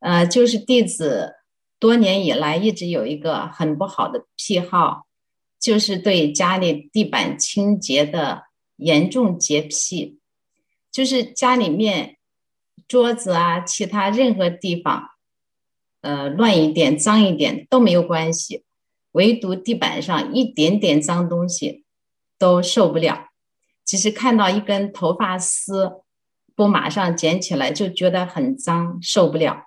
呃，就是弟子多年以来一直有一个很不好的癖好，就是对家里地板清洁的严重洁癖，就是家里面桌子啊，其他任何地方，呃，乱一点、脏一点都没有关系，唯独地板上一点点脏东西都受不了。其实看到一根头发丝，不马上捡起来就觉得很脏，受不了。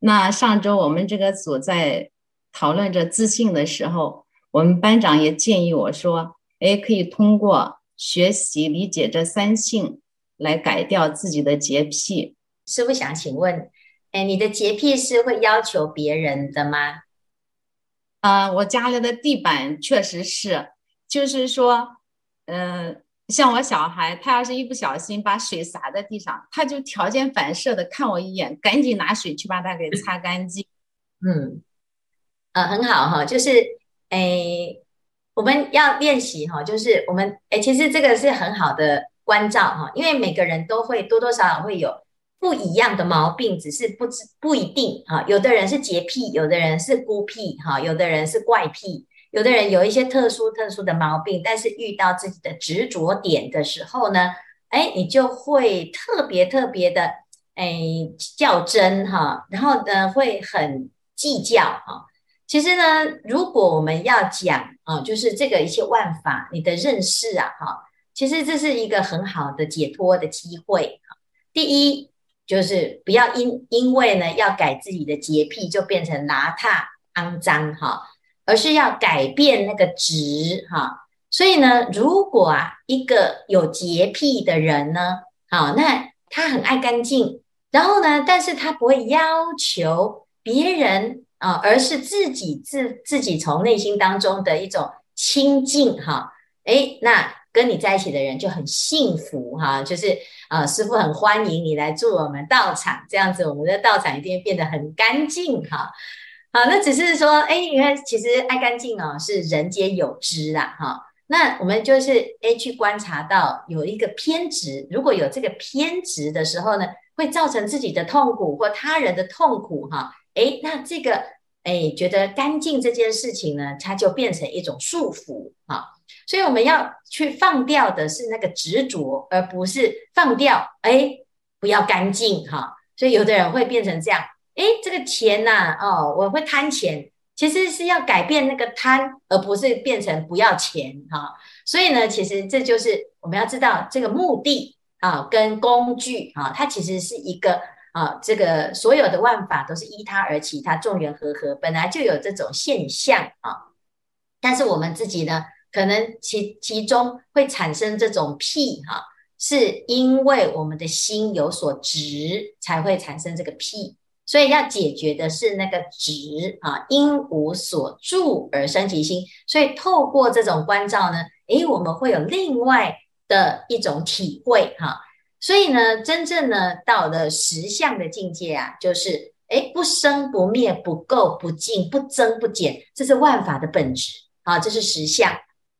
那上周我们这个组在讨论着自信的时候，我们班长也建议我说：“哎，可以通过学习理解这三性来改掉自己的洁癖。”师傅想请问，哎，你的洁癖是会要求别人的吗？啊、呃，我家里的地板确实是，就是说，嗯、呃。像我小孩，他要是一不小心把水洒在地上，他就条件反射的看我一眼，赶紧拿水去把它给擦干净。嗯，呃，很好哈，就是诶，我们要练习哈，就是我们诶，其实这个是很好的关照哈，因为每个人都会多多少少会有不一样的毛病，只是不知不一定哈。有的人是洁癖，有的人是孤僻哈，有的人是怪癖。有的人有一些特殊特殊的毛病，但是遇到自己的执着点的时候呢，哎，你就会特别特别的哎较真哈，然后呢会很计较哈。其实呢，如果我们要讲啊，就是这个一些万法你的认识啊哈，其实这是一个很好的解脱的机会。第一就是不要因因为呢要改自己的洁癖，就变成邋遢肮脏哈。而是要改变那个值哈，所以呢，如果啊一个有洁癖的人呢，好，那他很爱干净，然后呢，但是他不会要求别人啊，而是自己自自己从内心当中的一种清净哈，诶，那跟你在一起的人就很幸福哈，就是啊，师傅很欢迎你来住我们道场，这样子我们的道场一定会变得很干净哈。好，那只是说，哎，你看其实爱干净哦，是人皆有之啦，哈。那我们就是哎，去观察到有一个偏执，如果有这个偏执的时候呢，会造成自己的痛苦或他人的痛苦，哈。哎，那这个哎，觉得干净这件事情呢，它就变成一种束缚，哈。所以我们要去放掉的是那个执着，而不是放掉哎，不要干净，哈。所以有的人会变成这样。哎，这个钱呐、哦，我会贪钱，其实是要改变那个贪，而不是变成不要钱哈、所以呢，其实这就是我们要知道这个目的啊，跟工具啊，它其实是一个啊，这个所有的万法都是依它而起，它众缘和合，本来就有这种现象啊。但是我们自己呢，可能其其中会产生这种癖哈、是因为我们的心有所执，才会产生这个癖。所以要解决的是那个执啊，因无所住而生其心。所以透过这种观照呢，诶，我们会有另外的一种体会哈。所以呢，真正呢到了实相的境界啊，就是诶，不生不灭，不垢不净，不增不减，这是万法的本质啊，这是实相。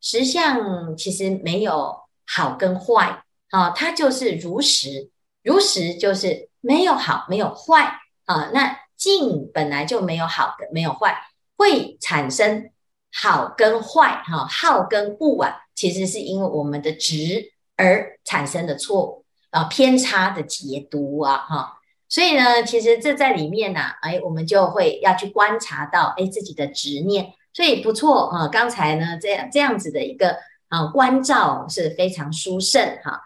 实相其实没有好跟坏啊，它就是如实，如实就是没有好，没有坏。啊，那净本来就没有好的，没有坏，会产生好跟坏，哈，好跟不啊，其实是因为我们的执而产生的错误啊，偏差的解读啊，哈，所以呢，其实这在里面呢，哎，我们就会要去观察到，哎，自己的执念，所以不错啊，刚才呢，这样这样子的一个啊关照是非常殊胜哈。